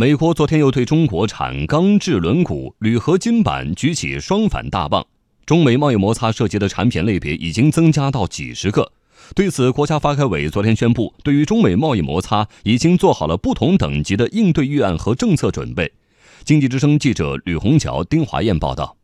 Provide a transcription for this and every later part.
美国昨天又对中国产钢制轮毂、铝合金板举起双反大棒，中美贸易摩擦涉及的产品类别已经增加到几十个。对此，国家发改委昨天宣布，对于中美贸易摩擦，已经做好了不同等级的应对预案和政策准备。经济之声记者吕红桥、丁华燕报道。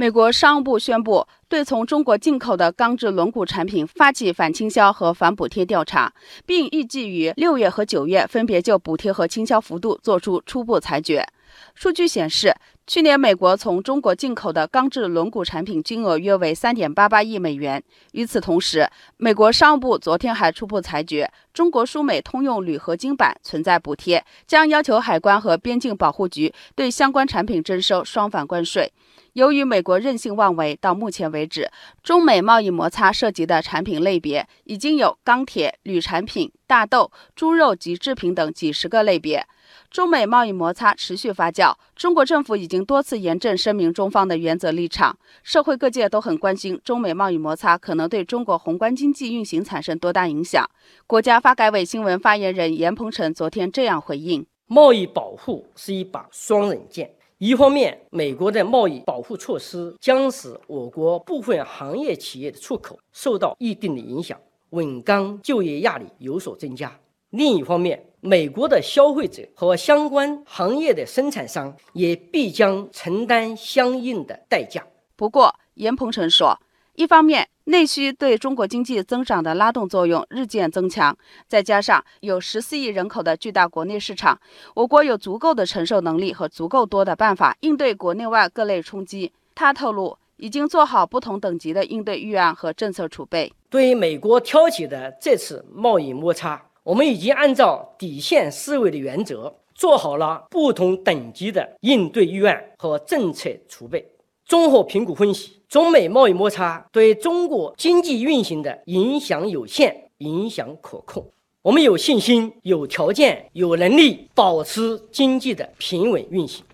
美国商务部宣布，对从中国进口的钢制轮毂产品发起反倾销和反补贴调查，并预计于六月和九月分别就补贴和倾销幅度作出初步裁决。数据显示，去年美国从中国进口的钢制轮毂产品金额约为三点八八亿美元。与此同时，美国商务部昨天还初步裁决，中国输美通用铝合金板存在补贴，将要求海关和边境保护局对相关产品征收双反关税。由于美国任性妄为，到目前为止，中美贸易摩擦涉及的产品类别已经有钢铁、铝产品、大豆、猪肉及制品等几十个类别。中美贸易摩擦持续发酵，中国政府已经多次严正声明中方的原则立场。社会各界都很关心中美贸易摩擦可能对中国宏观经济运行产生多大影响。国家发改委新闻发言人严鹏程昨天这样回应：贸易保护是一把双刃剑，一方面，美国的贸易保护措施将使我国部分行业企业的出口受到一定的影响，稳钢就业压力有所增加；另一方面，美国的消费者和相关行业的生产商也必将承担相应的代价。不过，严鹏程说，一方面内需对中国经济增长的拉动作用日渐增强，再加上有十四亿人口的巨大国内市场，我国有足够的承受能力和足够多的办法应对国内外各类冲击。他透露，已经做好不同等级的应对预案和政策储备。对于美国挑起的这次贸易摩擦。我们已经按照底线思维的原则，做好了不同等级的应对预案和政策储备。综合评估分析，中美贸易摩擦对中国经济运行的影响有限，影响可控。我们有信心、有条件、有能力保持经济的平稳运行。